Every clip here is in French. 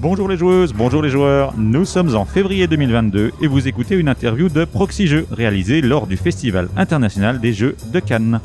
Bonjour les joueuses, bonjour les joueurs. Nous sommes en février 2022 et vous écoutez une interview de Proxy Jeux réalisée lors du Festival international des jeux de Cannes.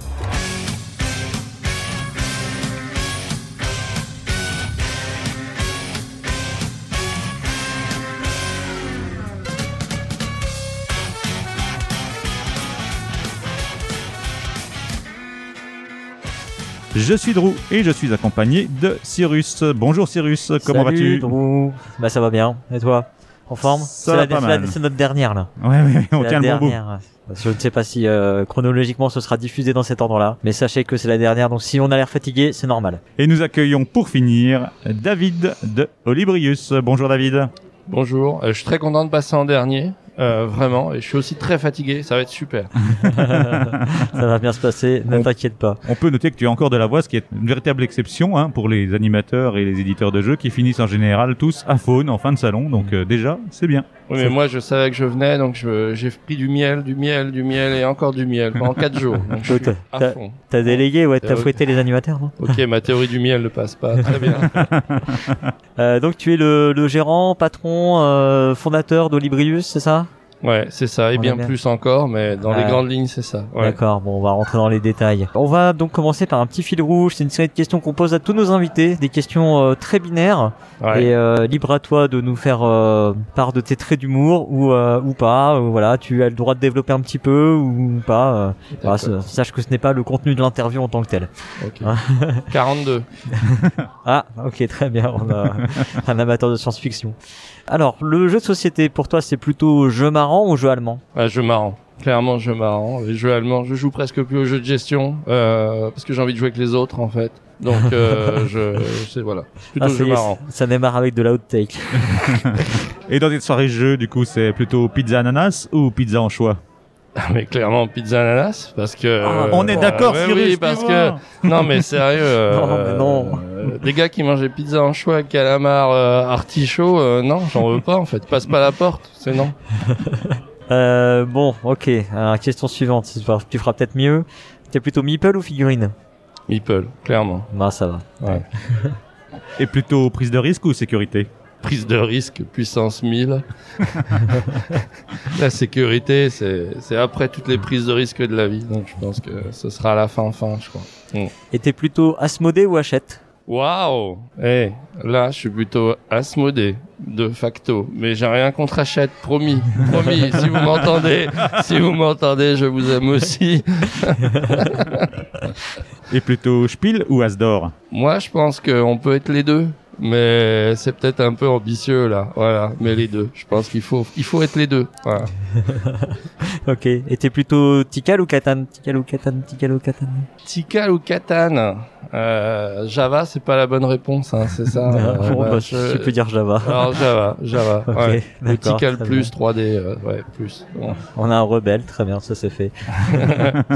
Je suis Drew et je suis accompagné de Cyrus. Bonjour Cyrus, comment vas-tu Drew. Bah ça va bien. Et toi? En forme? Ça C'est va la- pas c'est la- mal. C'est notre dernière là. Ouais, ouais, on C'est tient la le bon bout. dernière. Je ne sais pas si euh, chronologiquement ce sera diffusé dans cet ordre-là, mais sachez que c'est la dernière, donc si on a l'air fatigué, c'est normal. Et nous accueillons pour finir David de Olibrius. Bonjour David. Bonjour, euh, je suis très content de passer en dernier, euh, vraiment, et je suis aussi très fatigué, ça va être super. Ça va bien se passer, ne t'inquiète pas. On peut noter que tu as encore de la voix, ce qui est une véritable exception hein, pour les animateurs et les éditeurs de jeux qui finissent en général tous à faune en fin de salon. Donc euh, déjà, c'est bien. Oui, mais moi je savais que je venais, donc j'ai pris du miel, du miel, du miel et encore du miel pendant 4 jours. T'as- délégué, ouais, t'as Euh, fouetté les animateurs, non Ok, ma théorie du miel ne passe pas, très bien. Euh, Donc tu es le, le gérant, patron, euh, fondateur d'Olibrius, c'est ça? Ouais, c'est ça, et On bien plus encore, mais dans les grandes lignes c'est ça. Ouais. D'accord, bon, on va rentrer dans les détails. On va donc commencer par un petit fil rouge. C'est une série de questions qu'on pose à tous nos invités, des questions euh, très binaires. Ouais. Et euh, libre à toi de nous faire euh, part de tes traits d'humour ou euh, ou pas. Euh, voilà, tu as le droit de développer un petit peu ou pas. sache que ce n'est pas le contenu de l'interview en tant que tel. Ok. Hein 42. Ah, ok, très bien. On a un amateur de science-fiction. Alors, le jeu de société pour toi, c'est plutôt jeu marrant ou jeu allemand? Ouais, jeu marrant. Clairement, jeu marrant. Les jeux allemands, je joue presque plus aux jeux de gestion euh, parce que j'ai envie de jouer avec les autres en fait. Donc, euh, je, c'est voilà, plutôt Ah, jeu marrant. ça démarre avec de la haute take. Et dans tes soirées jeux, du coup, c'est plutôt pizza ananas ou pizza en choix mais clairement pizza ananas parce que Ah, euh, On est d'accord, ouais, Cyrus. oui parce que non mais sérieux euh, Non, mais non. euh, des gars qui mangent des pizzas en choix calamar euh, artichaut euh, non j'en veux pas en fait passe pas la porte c'est non Euh, bon, ok. Alors, question suivante. Tu feras- Tu feras peut-être mieux. T'es plutôt meeple ou figurine? Meeple clairement Bah, ça va. ouais. Et plutôt prise de risque ou sécurité? Prise de risque puissance 1000 la sécurité c'est c'est après toutes les prises de risque de la vie donc je pense que ce sera à la fin fin je crois Et t'es plutôt Asmodée ou Hachette? Waouh Eh, là, je suis plutôt Asmodée, de facto. Mais j'ai rien contre Hachette, promis. Promis, si vous m'entendez, si vous m'entendez, je vous aime aussi. Et plutôt Spiel ou Asdor? Moi, je pense qu'on peut être les deux. Mais c'est peut-être un peu ambitieux, là. Voilà. Mais les deux. Je pense qu'il faut, il faut être les deux. Voilà. Ok. Et t'es plutôt Tikal ou Catan Tikal ou Catan Tikal ou Catan Tikal ou Catan euh, Java, c'est pas la bonne réponse, hein, c'est ça. Euh, Bon, bah, bah, je- Tu peux dire Java. Alors, Java, Java. Ok, ouais. Ou d'accord, Tikal plus 3D, euh, ouais, plus. Bon. On a un rebelle, très bien, ça c'est fait.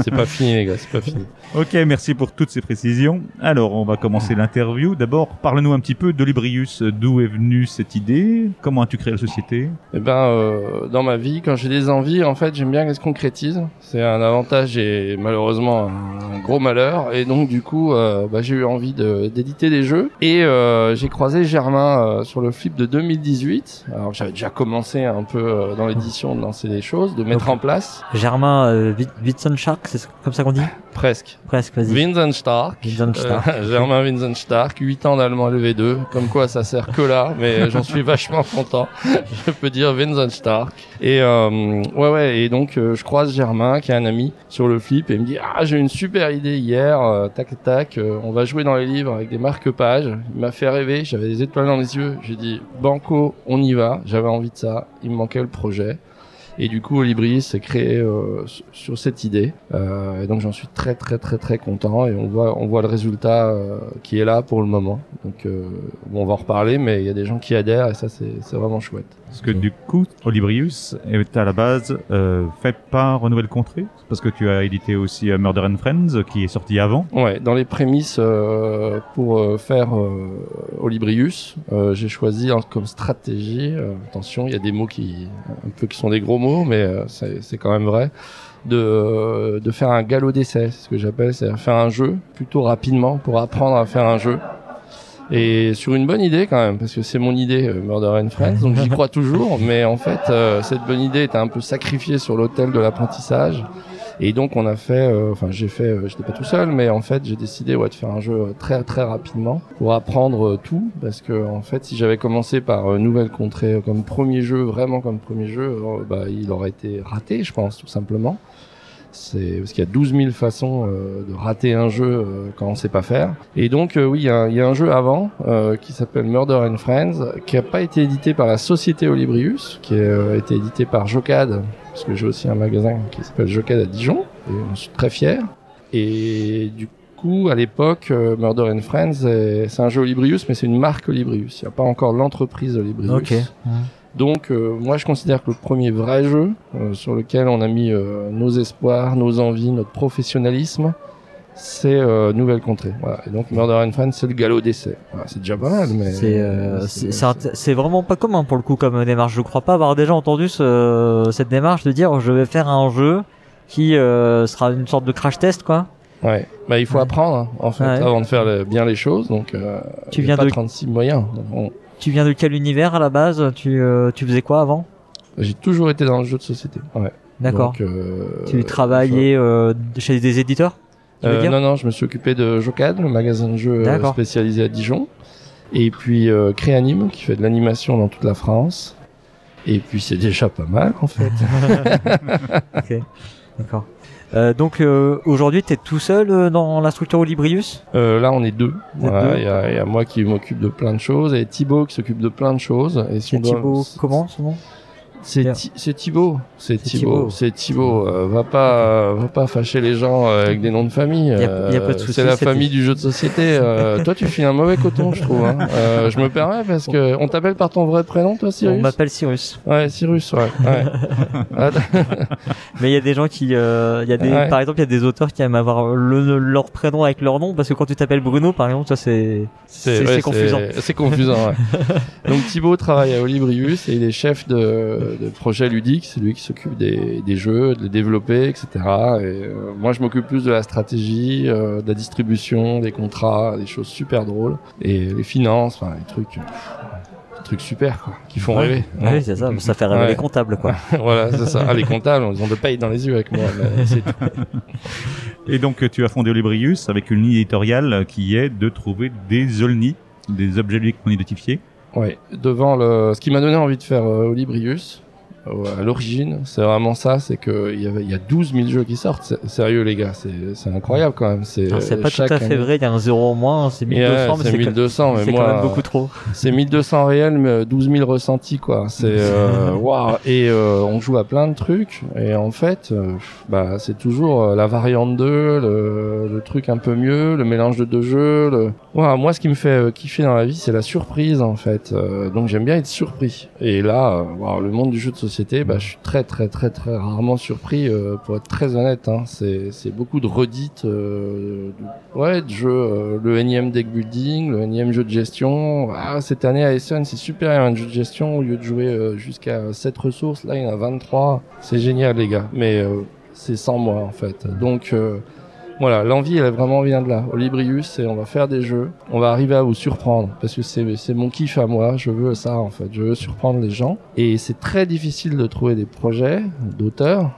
c'est pas fini, les gars, c'est pas fini. Ok, merci pour toutes ces précisions. Alors, on va commencer l'interview. D'abord, parle-nous un petit peu d'Olibrius. D'où est venue cette idée? Comment as-tu créé la société? Eh ben, euh, dans ma vie, quand j'ai des envies, en fait, j'aime bien qu'elles se concrétisent. C'est un avantage et malheureusement un gros malheur. Et donc, du coup, euh, bah, j'ai eu envie de- d'éditer des jeux. Et euh, j'ai croisé Germain euh, sur le flip de 2018. Alors, j'avais déjà commencé un peu euh, dans l'édition de lancer des choses, de mettre en place. Germain euh, Wit- Wittenstark, c'est comme ça qu'on dit? Presque. Presque, vas-y. Vincent Stark. Euh, Germain Vincent Stark, 8 ans d'allemand LV2, comme quoi ça sert que là, mais j'en suis vachement content. Je peux dire Vincent Stark. Et euh, ouais ouais, et donc euh, je croise Germain qui est un ami sur le flip et il me dit ah j'ai une super idée hier, tac tac, on va jouer dans les livres avec des marque-pages. Il m'a fait rêver, j'avais des étoiles dans les yeux. J'ai dit banco, on y va. J'avais envie de ça, il me manquait le projet. Et du coup, Olibris s'est créé euh, sur- cette idée. Euh, et donc, j'en suis très, très, très, très content. Et on voit, on voit le résultat euh, qui est là pour le moment. Donc, bon, on va en reparler, mais il y a des gens qui adhèrent et ça, c'est vraiment chouette. Parce que du coup, Olibrius est à la base fait par Nouvelle Contrée. Parce que tu as édité aussi Murder and Friends, qui est sorti avant? Ouais, dans les prémices pour faire Olibrius, j'ai choisi comme stratégie, attention, il y a des mots qui un peu qui sont des gros mots, mais euh, c'est c'est quand même vrai, de euh, de faire un galop d'essai, c'est ce que j'appelle, c'est-à-dire faire un jeu plutôt rapidement pour apprendre à faire un jeu. Et sur une bonne idée quand même, parce que c'est mon idée, euh, Murder and Friends, donc j'y crois toujours. Mais en fait, euh, cette bonne idée était un peu sacrifiée sur l'autel de l'apprentissage. Et donc on a fait, euh, enfin j'ai fait, euh, j'étais pas tout seul, mais en fait j'ai décidé ouais, de faire un jeu euh, très très rapidement pour apprendre tout, parce que en fait si j'avais commencé par Nouvelle Contrée comme premier jeu, vraiment comme premier jeu, bah, il aurait été raté, je pense tout simplement. C'est parce qu'il y a 12 000 façons euh, de rater un jeu euh, quand on sait pas faire. Et donc euh, oui, il y, y a un jeu avant euh, qui s'appelle Murder and Friends, qui a pas été édité par la société Olibrius, qui a euh, été édité par Jocad, parce que j'ai aussi un magasin qui s'appelle Jocad à Dijon, et j'en suis très fier. Et du coup, à l'époque, euh, Murder and Friends, est- c'est un jeu Olibrius, mais c'est une marque Olibrius. Il n'y a pas encore l'entreprise Olibrius. Ok. Donc euh, moi je considère que le premier vrai jeu euh, sur lequel on a mis euh, nos espoirs, nos envies, notre professionnalisme, c'est euh, Nouvelle Contrée. Voilà. Et donc Murder and Friends c'est le galop d'essai. Voilà, c'est déjà pas mal, mais C'est euh, c'est vraiment pas commun pour le coup comme démarche. Je crois pas avoir déjà entendu ce, cette démarche de dire je vais faire un jeu qui euh, sera une sorte de crash test quoi. ouais. Bah il faut Ouais. apprendre hein, en fait Ouais. avant de faire le- bien les choses. Donc euh, Tu a viens pas de 36 moyens. On- tu viens de quel univers à la base? Tu euh, tu faisais quoi avant? J'ai toujours été dans le jeu de société. Ouais. D'accord. Euh, Tu travaillais euh, chez des éditeurs Euh, non, non, je me suis occupé de Jocad, le magasin de jeux spécialisé à Dijon. Et puis euh, Créanime, qui fait de l'animation dans toute la France. Et puis c'est déjà pas mal, en fait. Ok. D'accord. Euh, donc euh, aujourd'hui, tu es tout seul euh, dans la structure Olibrius? Euh, là, on est deux. Voilà, Il y, a, il y a moi qui m'occupe de plein de choses et Thibaut qui s'occupe de plein de choses. Et si doit- Thibaut, comment son nom C'est Thibaut. C'est C'est Thibaut. Thibaut. C'est Thibaut. Euh, va pas, va pas fâcher les gens euh, avec des noms de famille. Y a- y a pas de Euh, souci, c'est la famille du jeu de société. Euh, toi, tu files un mauvais coton, je trouve. Hein. Euh, je me permets parce que on t'appelle par ton vrai prénom, toi, On Cyrus. m'appelle Cyrus. Ouais, Cyrus. Ouais. ouais. Mais il y a des gens qui, euh, il y a des, Ouais. par exemple, il y a des auteurs qui aiment avoir le, leur prénom avec leur nom parce que quand tu t'appelles Bruno, par exemple, ça c'est, c'est, ouais, c'est confusant. C'est confusant. ouais. Donc Thibaut travaille à Olibrius et il est chef de, de projet ludique. C'est lui qui s'occupe des, des jeux, de les développer, etc. Et euh, moi, je m'occupe plus de la stratégie, euh, de la distribution, des contrats, des choses super drôles et les finances, enfin les trucs, des trucs super quoi, qui font Ouais. rêver. Oui, c'est ça, ça fait rêver Ouais. les comptables, quoi. voilà, c'est ça. Ah, les comptables, ils ont de paye dans les yeux avec moi. mais c'est tout. Et donc, tu as fondé Olibrius avec une ligne éditoriale qui est de trouver des Olni, des objets ludiques non identifiés. Ouais, devant le, ce qui m'a donné envie de faire euh, Olibrius, à l'origine, c'est vraiment ça, c'est que il y avait, y a 12 000 jeux qui sortent. C'est- Sérieux les gars, c'est, incroyable quand même. C'est, euh, pas tout à fait année- vrai, il y a un zéro en moins, c'est 1200, Yeah, mais c'est c'est, 1200, mais moi, quand même beaucoup trop. c'est 1200 réels, mais 12 000 ressentis quoi. C'est euh, waouh. Et euh, on joue à plein de trucs. Et en fait, euh, bah c'est toujours euh, la variante 2, le, le truc un peu mieux, le mélange de deux jeux. Le... Waouh, moi, ce qui me fait euh, kiffer dans la vie, c'est la surprise en fait. Euh, donc j'aime bien être surpris. Et là, euh, waouh, le monde du jeu de société, bah je suis très très très très rarement surpris. euh, pour être très honnête, hein. c'est beaucoup de redites, euh, de, ouais, de jeux. euh, le énième deck building, le énième jeu de gestion. Ah, cette année à Essen, c'est super, un jeu de gestion au lieu de jouer jusqu'à 7 ressources, là il y en a 23. C'est génial les gars, mais c'est sans moi en fait. Donc voilà, l'envie elle vraiment vient de là. Olibrius, c'est on va faire des jeux, on va arriver à vous surprendre parce que c'est c'est mon kiff à moi, je veux ça en fait, je veux surprendre les gens. Et c'est très difficile de trouver des projets d'auteurs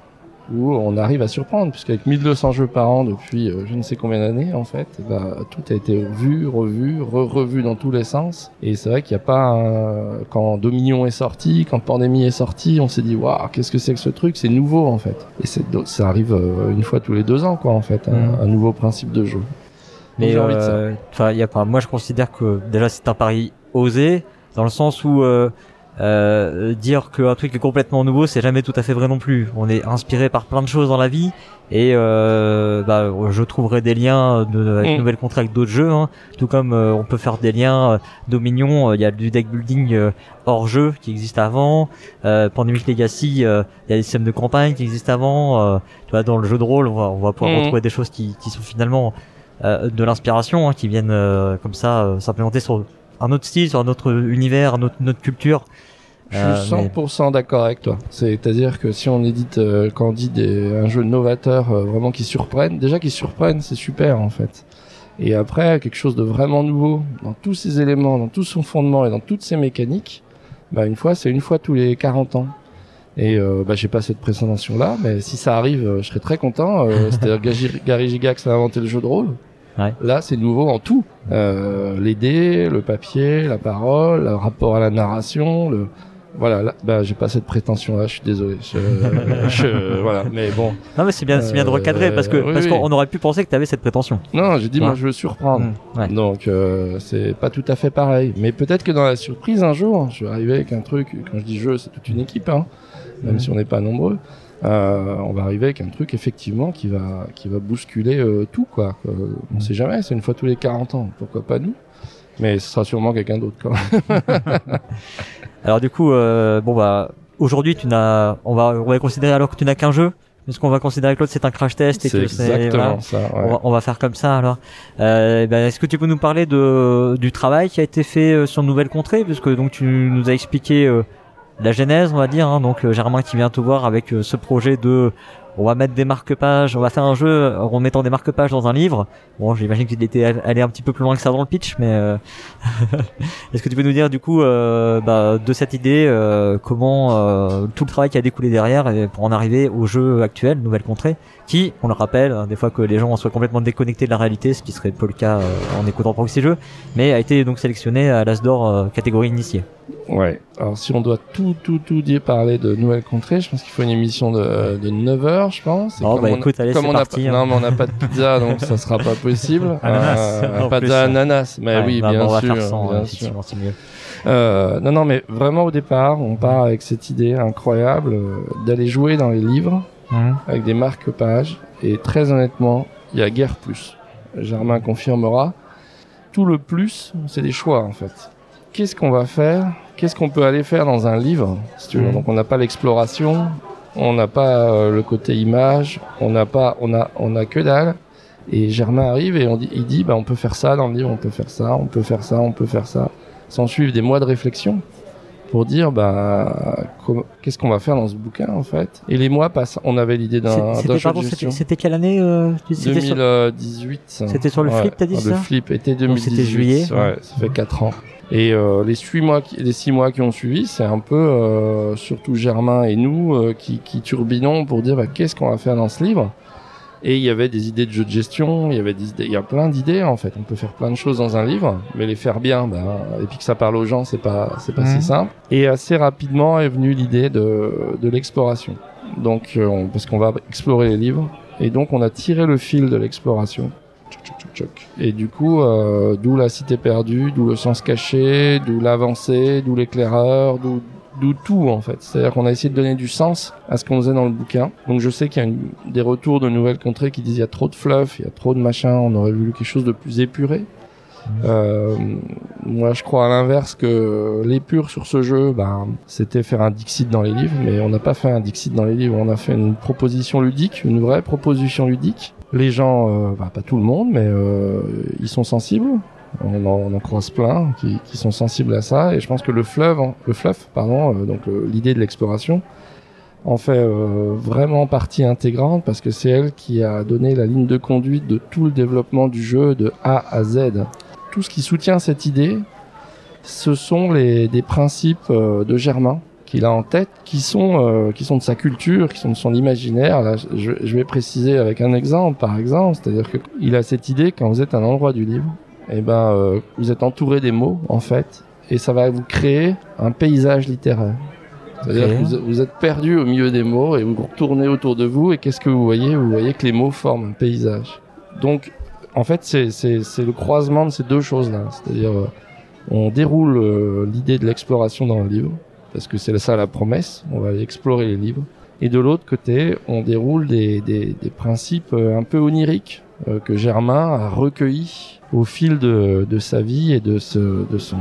où on arrive à surprendre, puisqu'avec 1200 jeux par an depuis euh, je ne sais combien d'années, en fait, bah, tout a été vu, revu, re-revu dans tous les sens. Et c'est vrai qu'il n'y a pas un... Quand Dominion est sorti, quand Pandémie est sorti, on s'est dit, waouh, qu'est-ce que c'est que ce truc? C'est nouveau, en fait. Et ça arrive euh, une fois tous les deux ans, quoi, en fait, un, Mhm. un nouveau principe de jeu. Mais j'ai envie de ça. euh, y a pas. Moi, je considère que déjà c'est un pari osé dans le sens où euh, euh, dire qu'un truc est complètement nouveau, c'est jamais tout à fait vrai non plus. On est inspiré par plein de choses dans la vie et euh, bah, je trouverai des liens de, avec Mm. nouvelles contrats avec d'autres jeux, hein. tout comme euh, on peut faire des liens. euh, Dominion, euh, il y a du deck building euh, hors jeu qui existe avant. Euh, Pandemic Legacy, euh, il y a des systèmes de campagne qui existent avant. Euh, tu vois, dans le jeu de rôle, on va, on va pouvoir Mm. retrouver des choses qui, qui sont finalement euh, de l'inspiration hein, qui viennent euh, comme ça euh, s'implémenter sur un autre style, sur un autre univers, autre culture. Je Euh, suis mais- 100% d'accord avec toi. C'est-à-dire que si on édite, euh, quand on dit des, un jeu novateur euh, vraiment qui surprenne, déjà qui surprenne, c'est super en fait. Et après, quelque chose de vraiment nouveau, dans tous ses éléments, dans tout son fondement et dans toutes ses mécaniques, bah, une fois, c'est une fois tous les 40 ans. Et euh, bah, j'ai pas cette prétention là, mais si ça arrive, euh, je serais très content. Euh, C'est-à-dire Gary, Gary Gigax a inventé le jeu de rôle. Ouais. Là, c'est nouveau en tout. Euh, les dés, le papier, la parole, le rapport à la narration, le voilà. Là, bah, j'ai pas cette prétention là. Je suis désolé. Je, je- voilà. Mais bon, Non, mais c'est bien, c'est bien de Euh, recadrer parce que oui, parce oui. qu'on aurait pu penser que tu avais cette prétention. non, j'ai dit moi, je veux surprendre. Mm, ouais. Donc euh, c'est pas tout à fait pareil. Mais peut-être que dans la surprise un jour, je vais arriver avec un truc. Quand je dis jeu, c'est toute une équipe, hein, même Mhm. si on n'est pas nombreux. Euh, on va arriver avec un truc effectivement qui va qui va bousculer euh, tout quoi. Euh, on Mhm. sait jamais. C'est une fois tous les 40 ans. Pourquoi pas nous? Mais ce sera sûrement quelqu'un d'autre quand même. Alors du coup, euh, bon bah aujourd'hui tu n'as, on va on va considérer alors que tu n'as qu'un jeu. Est-ce qu'on va considérer que l'autre c'est un crash test et que exactement voilà. ça. On, va, on va faire comme ça alors. Euh, ben, Est-ce que tu peux nous parler de, du travail qui a été fait euh, sur Nouvelle Contrée? Puisque donc tu nous as expliqué euh, la genèse, on va dire. Hein, donc euh, Germain qui vient te voir avec ce projet de on va mettre des marque-pages, on va faire un jeu en mettant des marque-pages dans un livre. Bon, j'imagine qu'il était allé un petit peu plus loin que ça dans le pitch, mais euh, est-ce que tu peux nous dire du coup euh, bah, de cette idée euh, comment euh, tout le travail qui a découlé derrière pour en arriver au jeu actuel, Nouvelle Contrée, qui, on le rappelle, hein, des fois que les gens soient complètement déconnectés de la réalité, ce qui serait pas le cas euh, en écoutant Proxy Jeux, mais a été donc sélectionné à l'Asdor euh, catégorie initiée. Ouais. Alors si on doit tout tout tout dire parler de Nouvelle Contrée, je pense qu'il faut une émission de, de 9 heures, je pense. Oh, comme bah, on a- écoute, allez, comme on a parti, pas, hein. Non, mais on n'a pas de pizza, donc ça sera pas possible. Ananas, Euh, en pas d'ananas, mais Ouais, oui, bah, bien bon, sûr. faire sans, bien euh, sûr. effectivement, c'est mieux. Euh, non, non, mais vraiment au départ, on part avec cette idée incroyable euh, d'aller jouer dans les livres Mhm. avec des marque-pages. Et très honnêtement, il y a guère plus. Germain confirmera. Tout le plus, c'est des choix en fait. Qu'est-ce qu'on va faire? Qu'est-ce qu'on peut aller faire dans un livre si tu veux? Mhm. Donc on n'a pas l'exploration, on n'a pas euh, le côté image, on n'a pas, on a, on a que dalle. Et Germain arrive et on dit, il dit, bah on peut faire ça dans le livre, on peut faire ça, on peut faire ça, on peut faire ça. S'en suivent des mois de réflexion pour dire bah qu'est-ce qu'on va faire dans ce bouquin en fait? Et les mois passent. On avait l'idée d'un C'était quelle année euh, tu- c'était sur- 2018. ça. C'était sur le flip, t'as dit Le ça? flip était Donc, 2018. c'était juillet. Ouais, ça fait 4 ans. Et euh, les six mois, qui, les six mois qui ont suivi, c'est un peu euh, surtout Germain et nous euh, qui, qui turbinons pour dire bah, qu'est-ce qu'on va faire dans ce livre? Et il y avait des idées de jeux de gestion, il y avait des idées, il y a plein d'idées en fait. On peut faire plein de choses dans un livre, mais les faire bien, ben, et puis que ça parle aux gens, c'est pas, c'est pas Mhm. si simple. Et assez rapidement est venue l'idée de, de l'exploration. Donc, euh, on- parce qu'on va explorer les livres, et donc on a tiré le fil de l'exploration. Et du coup, euh, d'où la cité perdue, d'où le sens caché, d'où l'avancée, d'où l'éclaireur, d'où d'où tout en fait. C'est-à-dire qu'on a essayé de donner du sens à ce qu'on faisait dans le bouquin. Donc je sais qu'il y a une- des retours de nouvelles contrées qui disent il y a trop de fluff, il y a trop de machin, on aurait voulu quelque chose de plus épuré. Euh, moi, je crois à l'inverse que l'épure sur ce jeu, ben, c'était faire un Dixit dans les livres, mais on n'a pas fait un Dixit dans les livres, on a fait une proposition ludique, une vraie proposition ludique. Les gens, euh, ben, pas tout le monde, mais euh, ils sont sensibles. On en, croise plein qui, sont sensibles à ça, et je pense que le fleuve, en- le fluff, pardon, euh, donc le- l'idée de l'exploration, en fait euh, vraiment partie intégrante parce que c'est elle qui a donné la ligne de conduite de tout le développement du jeu de A à Z. Tout ce qui soutient cette idée, ce sont les, des principes euh, de Germain qu'il a en tête, qui sont, euh, qui sont de sa culture, qui sont de son imaginaire. Je, je vais préciser avec un exemple, par exemple, c'est-à-dire qu'il a cette idée quand vous êtes à un endroit du livre, et ben, euh, vous êtes entouré des mots, en fait, et ça va vous créer un paysage littéraire. C'est-à-dire que vous, vous êtes perdu au milieu des mots et vous retournez autour de vous et qu'est-ce que vous voyez? Vous voyez que les mots forment un paysage. Donc, en fait, c'est le croisement de ces deux choses-là. C'est-à-dire, euh, on déroule euh, l'idée de l'exploration dans le livre, parce que c'est ça la promesse, on va aller explorer les livres. Et de l'autre côté, on déroule des, des, des principes un peu oniriques que Germain a recueillis au fil de, de sa vie et de, ce, de son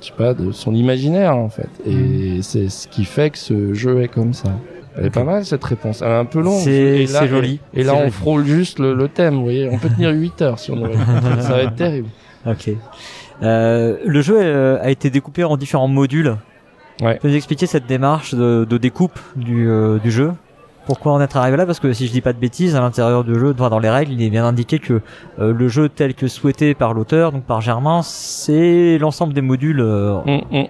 je sais pas, de son imaginaire en fait. Et c'est ce qui fait que ce jeu est comme ça. Elle est pas mal cette réponse. Elle est un peu longue. C'est joli. Et là, on frôle juste le, le thème. Vous voyez, on peut tenir 8 heures si on aurait. ça va être terrible. Ok. Euh, le jeu euh, a été découpé en différents modules. Ouais. Peux nous expliquer cette démarche de, de découpe du, euh, du jeu? Pourquoi en être arrivé là Parce que si je dis pas de bêtises, à l'intérieur du jeu, dans les règles, il est bien indiqué que euh, le jeu tel que souhaité par l'auteur, donc par Germain, c'est l'ensemble des modules. Euh... Hum, hum.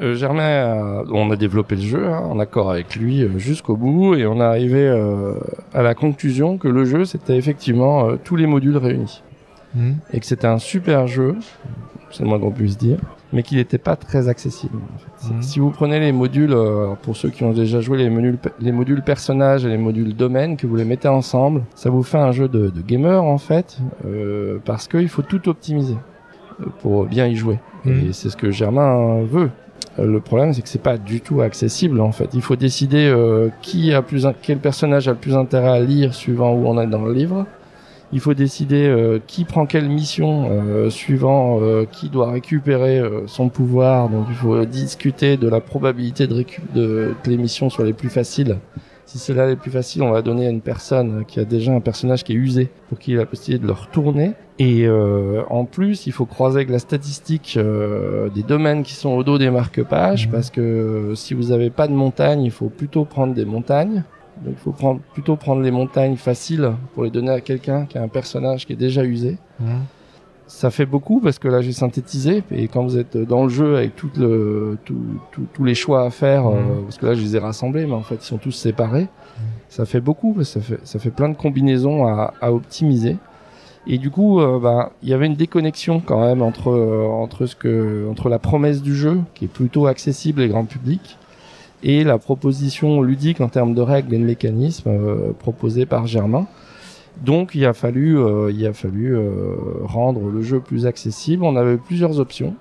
Euh, Germain, on a développé le jeu hein, en accord avec lui jusqu'au bout et on est arrivé à la conclusion que le jeu c'était effectivement tous les modules réunis Mhm. et que c'était un super jeu, c'est le moins qu'on puisse dire, mais qu'il n'était pas très accessible. en fait. Mhm. Si vous prenez les modules, euh, pour ceux qui ont déjà joué les modules, les modules personnages et les modules domaine, que vous les mettez ensemble, ça vous fait un jeu de, de gamer en fait, euh, parce qu'il faut tout optimiser euh, pour bien y jouer. Mhm. Et c'est ce que Germain veut. Euh, Le problème, c'est que c'est pas du tout accessible en fait. Il faut décider euh, qui a plus, quel personnage a le plus intérêt à lire suivant où on est dans le livre. Il faut décider euh, qui prend quelle mission euh, suivant euh, qui doit récupérer euh, son pouvoir. Donc il faut discuter de la probabilité de, récup de que les missions soient les plus faciles. Si c'est là les plus faciles, on va donner à une personne qui a déjà un personnage qui est usé pour qu'il ait la possibilité de le retourner. Et euh, en plus, il faut croiser avec la statistique euh, des domaines qui sont au dos des marque-pages, Mhm. parce que si vous n'avez pas de montagne, il faut plutôt prendre des montagnes. Donc il faut prendre, plutôt prendre les montagnes faciles pour les donner à quelqu'un qui a un personnage qui est déjà usé. Ça fait beaucoup parce que là j'ai synthétisé. Et quand vous êtes dans le jeu avec tout le, tout, tout- tous les choix à faire, euh, parce que là je les ai rassemblés, mais en fait ils sont tous séparés, ça fait beaucoup parce que ça fait, ça fait plein de combinaisons à, à optimiser. Et du coup, euh, bah, il y avait une déconnexion quand même entre euh, entre ce que entre la promesse du jeu qui est plutôt accessible et grand public et la proposition ludique en termes de règles et de mécanismes euh, proposée par Germain. Donc il a fallu euh, il a fallu euh, rendre le jeu plus accessible. On avait plusieurs options.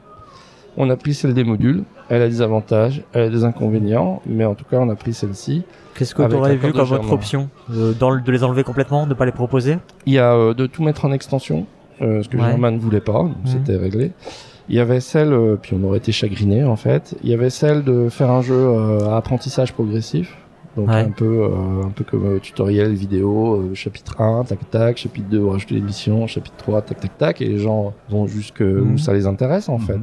On a pris celle des modules. Elle a des avantages, elle a des inconvénients, mais en tout cas on a pris celle-ci. Qu'est-ce que aurais l'accord vu comme autre Germain. option Euh, dans le- De les enlever complètement, de pas les proposer? Il y a euh, de tout mettre en extension, euh, ce que Ouais. Germain ne voulait pas, donc Mhm. c'était réglé. Il y avait celle, euh, puis on aurait été chagriné en fait. Il y avait celle de faire un jeu euh, à apprentissage progressif, donc Ouais. un peu, euh, un peu comme euh, tutoriel vidéo, euh, chapitre 1, tac tac, chapitre 2, rajouter des missions, chapitre 3, tac tac tac, et les gens vont jusque Mhm. où ça les intéresse en Mhm. fait,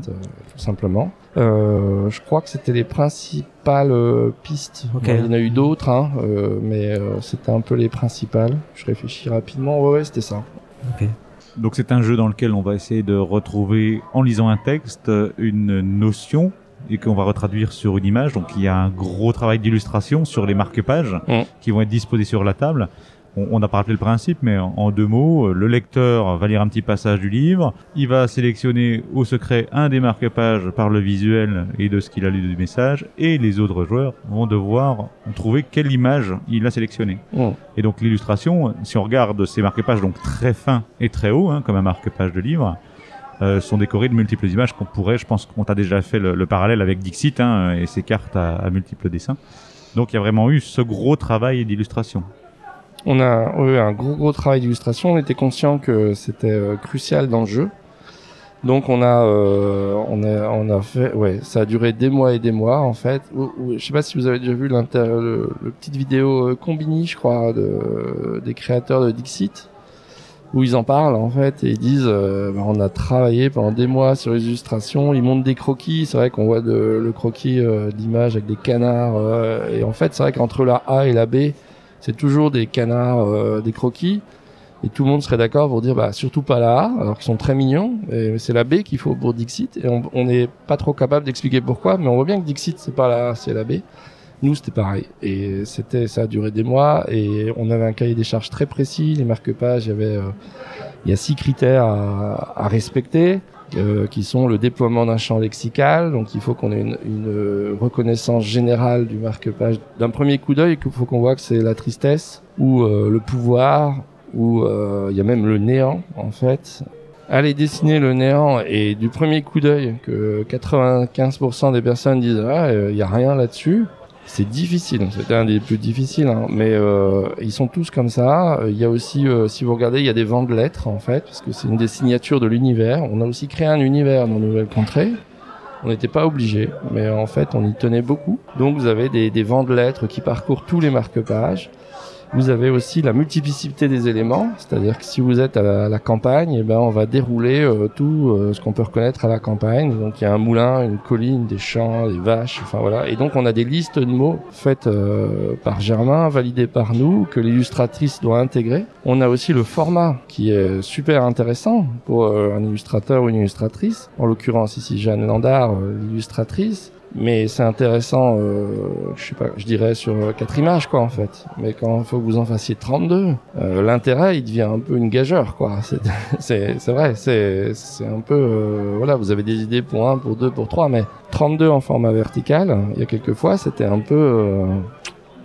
tout simplement. Je crois que c'était les principales pistes. Bon, il y en a eu d'autres, hein, mais c'était un peu les principales. Je réfléchis rapidement. Ouais, ouais, c'était ça. Donc c'est un jeu dans lequel on va essayer de retrouver, en lisant un texte, une notion et qu'on va retraduire sur une image. Donc il y a un gros travail d'illustration sur les marque-pages Mm. qui vont être disposés sur la table. On n'a pas rappelé le principe, mais en, deux mots, euh, le lecteur va lire un petit passage du livre, il va sélectionner au secret un des marque-pages par le visuel et de ce qu'il a lu du message, et les autres joueurs vont devoir trouver quelle image il a sélectionnée. Mm. Et donc l'illustration, si on regarde ces marque-pages donc très fins et très hauts, hein, comme un marque-page de livre, euh, sont décorés de multiples images qu'on pourrait, je pense qu'on t'a déjà fait le, le parallèle avec Dixit hein, et ses cartes à, à multiples dessins. Donc il y a vraiment eu ce gros travail d'illustration. On a eu un gros gros travail d'illustration. On était conscient que c'était euh, crucial dans le jeu. Donc on a, euh, on a, on a fait, ouais, ça a duré des mois et des mois en fait. Je sais pas si vous avez déjà vu le, le petite vidéo euh, Combini, je crois, de, des créateurs de Dixit, où ils en parlent en fait et ils disent, euh, bah, on a travaillé pendant des mois sur les illustrations. Ils montrent des croquis. C'est vrai qu'on voit de, le croquis euh, d'image avec des canards et en fait c'est vrai qu'entre la A et la B c'est toujours des canards, euh, des croquis. Et tout le monde serait d'accord pour dire, bah, surtout pas la A, alors qu'ils sont très mignons. Et c'est la B qu'il faut pour Dixit. Et on n'est pas trop capable d'expliquer pourquoi, mais on voit bien que Dixit, c'est pas la A, c'est la B. Nous, c'était pareil. Et c'était, ça a duré des mois. Et on avait un cahier des charges très précis. Les marque-pages, il y euh, il y a six critères à respecter. Euh, qui sont le déploiement d'un champ lexical. Donc, il faut qu'on ait une, une, euh, reconnaissance générale du marque-page. D'un premier coup d'œil, il faut qu'on voit que c'est la tristesse ou euh, le pouvoir ou euh, il y a même le néant en fait. Aller dessiner le néant et du premier coup d'œil que 95% des personnes disent ah il y a rien là-dessus. C'est difficile, c'était un des plus difficiles, hein. mais euh, ils sont tous comme ça. Il y a aussi, euh, si vous regardez, il y a des vents de lettres en fait, parce que c'est une des signatures de l'univers. On a aussi créé un univers dans Nouvelle Contrée. On n'était pas obligé, mais en fait, on y tenait beaucoup. Donc, vous avez des, des vents de lettres qui parcourent tous les marque-pages. Vous avez aussi la multiplicité des éléments, c'est-à-dire que si vous êtes à la, campagne, eh ben on va dérouler euh, tout euh, ce qu'on peut reconnaître à la campagne. Donc il y a un moulin, une colline, des champs, des vaches, enfin voilà. Et donc on a des listes de mots faites euh, par Germain, validées par nous, que l'illustratrice doit intégrer. On a aussi le format qui est super intéressant pour un illustrateur ou une illustratrice. En l'occurrence ici Jeanne Landard, l'illustratrice mais c'est intéressant euh, je sais pas je dirais sur euh, quatre images quoi en fait mais quand il faut que vous en fassiez 32 euh, l'intérêt il devient un peu une gageure quoi c'est vrai c'est c'est un peu euh, voilà vous avez des idées pour un pour deux pour trois mais 32 en format vertical il y a quelques fois c'était un peu euh,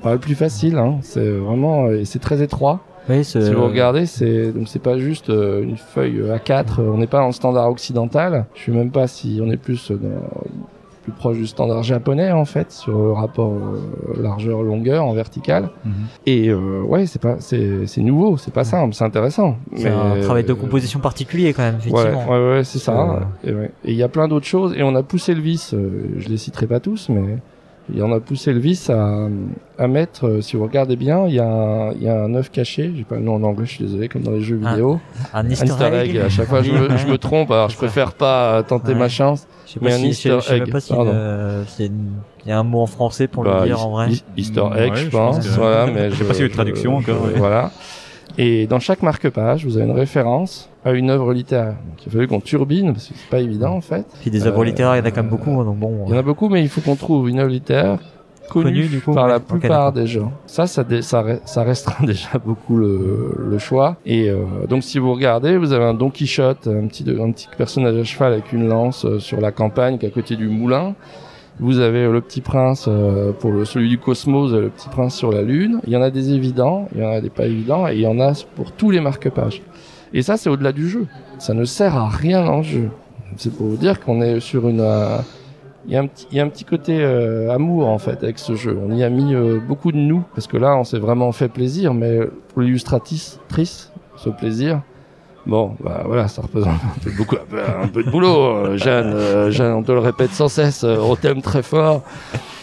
pas le plus facile hein. c'est vraiment et c'est très étroit Oui, si vous regardez, c'est donc c'est pas juste euh, une feuille A4. On n'est pas en standard occidental. Je sais même pas si on est plus euh, dans- plus proche du standard japonais en fait sur le rapport euh, largeur-longueur en vertical. Mhm. Et euh, ouais, c'est pas c'est c'est nouveau, c'est pas simple, c'est intéressant. c'est un travail de composition particulier quand même, Ouais, effectivement. ouais, ouais, c'est ça. Euh, Et ouais. Et il y a plein d'autres choses. Et on a poussé le vice. euh, je les citerai pas tous, mais et on a poussé le vice à, à mettre. euh, si vous regardez bien, il y a un, il y a un œuf caché. J'ai pas le nom en anglais. Je suis désolé, comme dans les jeux vidéo. Un Un easter, Easter egg. À chaque fois, je me, je me trompe. Alors, je préfère pas tenter Ouais. ma chance. Je sais mais pas un si, je sais- je easter sais egg, pas si pardon. euh, c'est une- il y a un mot en français pour Bah, le dire Eas- en vrai. Eas- Easter Ouais, egg, je je pense pense. que- Voilà, mais Je sais pas s'il y a eu de traduction encore, je- ouais. Voilà. Et dans chaque marque-page, vous avez une référence à une œuvre littéraire. Donc, il a fallu qu'on turbine parce que c'est pas évident en fait. Puis des œuvres Euh, littéraires, il y en a quand même beaucoup, hein, donc bon. Il y en a beaucoup, mais il faut qu'on trouve une œuvre littéraire connue Connue, du coup, par ouais. la plupart des gens. Ça, ça, ça, ça restreint déjà beaucoup le, le choix. Et euh, donc, si vous regardez, vous avez un Don Quichotte, un petit, un petit personnage à cheval avec une lance euh, sur la campagne, qui est à côté du moulin. Vous avez le Petit Prince euh, pour le, celui du Cosmos, le Petit Prince sur la Lune. Il y en a des évidents, il y en a des pas évidents, et il y en a pour tous les marque-pages. Et ça, c'est au-delà du jeu. Ça ne sert à rien le jeu. C'est pour vous dire qu'on est sur une. euh, il y a un petit, il y a un petit côté euh, amour en fait avec ce jeu. On y a mis euh, beaucoup de nous parce que là, on s'est vraiment fait plaisir, mais pour l'illustratrice, ce plaisir. Bon, bah voilà, ça représente un peu, beaucoup, un peu, un peu de boulot. euh, Jeanne, euh, Jeanne, on te le répète sans cesse, euh, on t'aime très fort.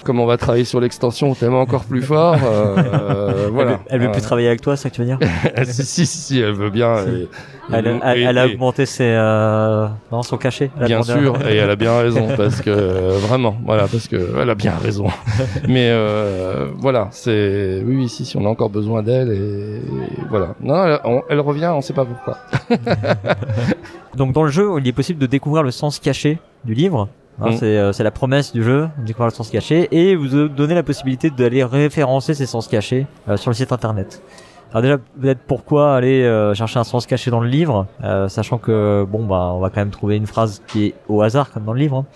Comme on va travailler sur l'extension, on t'aime encore plus fort. euh, euh, Elle, voilà. veut, elle veut plus travailler avec toi, c'est ça que tu veux dire? Si, si, si, elle veut bien. et- elle, et- elle- elle a augmenté ses, euh, non, son cachet. Bien sûr, et elle a bien raison parce que vraiment, voilà, parce que elle a bien raison. Mais euh, voilà, c'est oui, oui, si, si, on a encore besoin d'elle et, voilà. Non, elle, on- revient, on sait pas pourquoi. Donc dans le jeu, il est possible de découvrir le sens caché du livre. Hein, Mm. C'est euh, c'est la promesse du jeu, de découvrir le sens caché, et vous euh, donnez la possibilité d'aller référencer ces sens cachés euh, sur le site internet. Alors déjà, peut-être pourquoi aller euh, chercher un sens caché dans le livre, euh, sachant que bon bah on va quand même trouver une phrase qui est au hasard comme dans le livre. hein.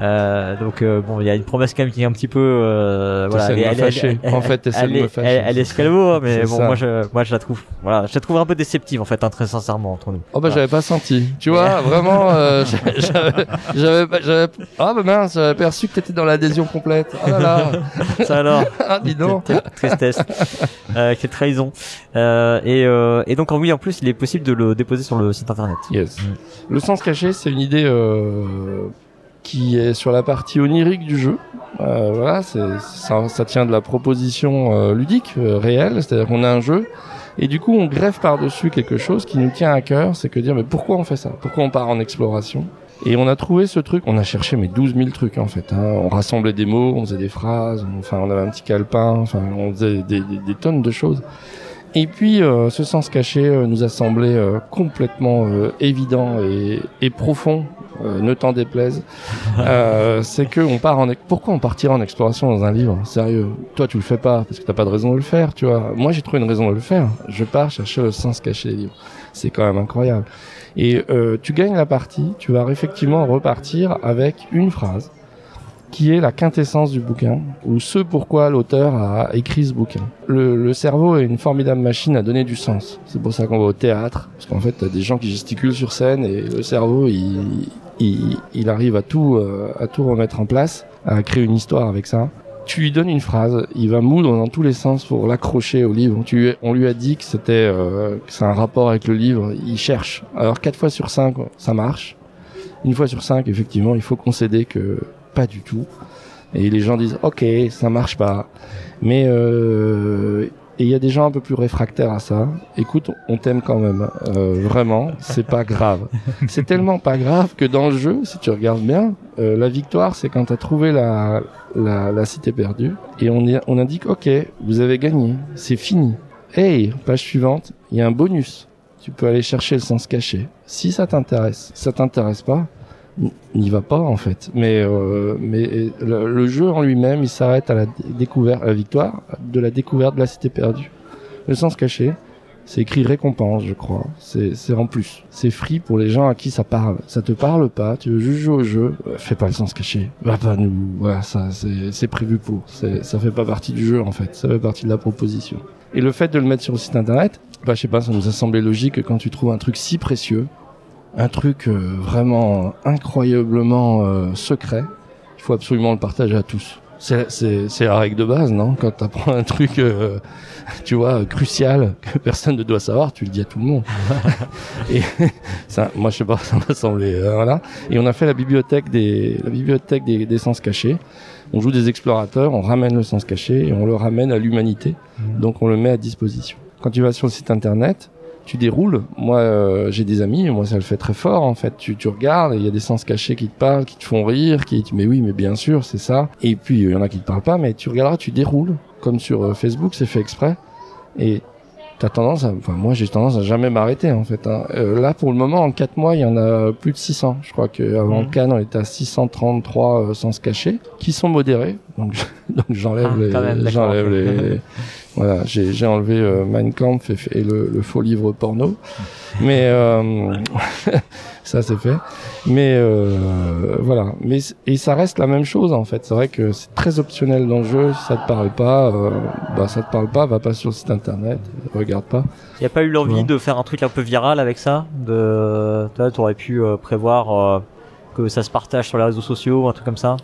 Euh, donc euh, bon, il y a une promesse quand même qui est un petit peu euh, voilà. T'essaies de me fâcher. En fait, elle, est-. Elle, elle est ce qu'elle vaut, hein, mais bon ça. moi je moi je la trouve voilà, je la trouve un peu déceptive en fait, hein, très sincèrement entre nous. Oh bah j'avais pas senti. Tu vois, vraiment, euh, j'avais, j'avais, ah bah mince, j'avais perçu que t'étais dans l'adhésion complète. Ah là là, Ça alors. ah dis donc. Quelle tristesse. Quelle trahison. Euh, et, euh, et donc, en oui, en plus, il est possible de le déposer sur le site internet. Yes. Mm. Le sens caché, c'est une idée euh, qui est sur la partie onirique du jeu. Euh, voilà, c'est, ça, ça tient de la proposition euh, ludique, euh, réelle, c'est-à-dire qu'on a un jeu, et du coup on greffe par-dessus quelque chose qui nous tient à cœur, c'est que dire, mais pourquoi on fait ça? Pourquoi on part en exploration? Et on a trouvé ce truc, on a cherché mais 12 000 trucs en fait. Hein. On rassemblait des mots, on faisait des phrases, on- enfin on avait un petit calepin, enfin on faisait des, des- des tonnes de choses. Et puis euh, ce sens caché euh, nous a semblé euh, complètement euh, évident et, et profond, euh, ne t'en déplaise. Euh, c'est que on part en pourquoi on partira en exploration dans un livre? Sérieux, toi tu le fais pas parce que t'as pas de raison de le faire, tu vois. Moi j'ai trouvé une raison de le faire. Je pars chercher le sens caché des livres. C'est quand même incroyable. Et euh, tu gagnes la partie, tu vas effectivement repartir avec une phrase qui est la quintessence du bouquin, ou ce pourquoi l'auteur a écrit ce bouquin. Le, le cerveau est une formidable machine à donner du sens. C'est pour ça qu'on va au théâtre, parce qu'en fait, t'as des gens qui gesticulent sur scène et le cerveau, il, il, il arrive à tout, euh, à tout remettre en place, à créer une histoire avec ça. Tu lui donnes une phrase, il va moudre dans tous les sens pour l'accrocher au livre. Tu, on lui a dit que c'était, euh, c'est un rapport avec le livre. Il cherche. Alors quatre fois sur cinq, ça marche. Une fois sur cinq, effectivement, il faut concéder que pas du tout. Et les gens disent, ok, ça marche pas. Mais euh, Et il y a des gens un peu plus réfractaires à ça. Écoute, on t'aime quand même. Euh, vraiment, c'est pas grave. C'est tellement pas grave que dans le jeu, si tu regardes bien, euh, la victoire, c'est quand tu as trouvé la, la, la, cité perdue. Et on, on indique, OK, vous avez gagné. C'est fini. Hey, page suivante, il y a un bonus. Tu peux aller chercher le sens caché. Si ça t'intéresse, ça t'intéresse pas, n'y va pas en fait. Mais euh, mais le, jeu en lui-même, il s'arrête à la découverte, à la victoire de la découverte de la cité perdue. Le sens caché, c'est écrit récompense, je crois. C'est c'est en plus. C'est free pour les gens à qui ça parle. Ça te parle pas, tu veux juste jouer au jeu, fais pas le sens caché. Va pas nous. Voilà, ça c'est c'est prévu pour. Ça fait pas partie du jeu en fait. Ça fait partie de la proposition. Et le fait de le mettre sur le site internet, bah je sais pas, ça nous a semblé logique que quand tu trouves un truc si précieux, un truc euh, vraiment incroyablement euh, secret. Il faut absolument le partager à tous. C'est la règle de base, non? Quand tu apprends un truc, euh, tu vois, crucial que personne ne doit savoir, tu le dis à tout le monde. et ça, moi, je sais pas, ça m'a semblé, voilà. Et on a fait la bibliothèque des, la bibliothèque des, des, sens cachés. On joue des explorateurs, on ramène le sens caché et on le ramène à l'humanité. Mmh. Donc, on le met à disposition. Quand tu vas sur le site internet, tu déroules. Moi, euh, j'ai des amis, moi ça le fait très fort en fait. Tu, tu regardes, il y a des sens cachés qui te parlent, qui te font rire, qui mais oui, mais bien sûr, c'est ça. Et puis il y en a qui te parlent pas, mais tu regarderas, tu déroules, comme sur euh, Facebook, c'est fait exprès. Et t'as tendance à, enfin moi j'ai tendance à jamais m'arrêter en fait. Hein. Euh, là pour le moment, en 4 mois, il y en a plus de 600. Je crois qu'avant mmh. Cannes, on était à 633 euh, sens cachés, qui sont modérés. Donc, donc j'enlève ah, les, j'enlève les voilà, j'ai enlevé euh, Mein Kampf et, et le, le, faux livre porno. Mais euh, ça c'est fait. Mais euh, voilà. Mais et ça reste la même chose en fait. C'est vrai que c'est très optionnel dans le jeu. Si ça te parle pas, euh, bah ça te parle pas. Va pas sur le site internet. Regarde pas. Y a pas eu l'envie de faire un truc un peu viral avec ça? De, tu aurais pu euh, prévoir euh, que ça se partage sur les réseaux sociaux, un truc comme ça?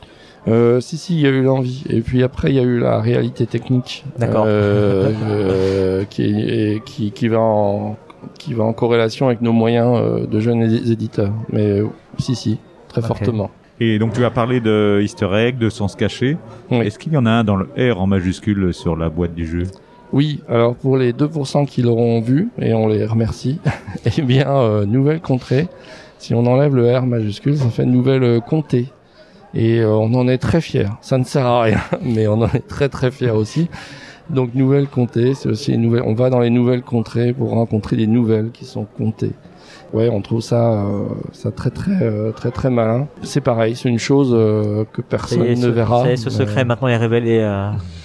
Euh, si si, il y a eu l'envie. Et puis après, il y a eu la réalité technique, euh, euh, qui, qui qui va en qui va en corrélation avec nos moyens euh, de jeunes éditeurs. Mais si si, très okay. fortement. Et donc tu as parlé de Easter egg, de sens caché. Oui. Est-ce qu'il y en a un dans le R en majuscule sur la boîte du jeu? Oui, alors pour les 2% qui l'auront vu, et on les remercie, eh bien, euh, nouvelle contrée. Si on enlève le R majuscule, ça fait nouvelle euh, comté et euh, on en est très fiers. Ça ne sert à rien, mais on en est très très fiers aussi. Donc nouvelle comté, c'est aussi une nouvelle. On va dans les nouvelles contrées pour rencontrer des nouvelles qui sont comptées. Ouais, on trouve ça, euh, ça très très euh, très très malin. C'est pareil, c'est une chose euh, que personne ne ce, verra. C'est ce secret maintenant est révélé.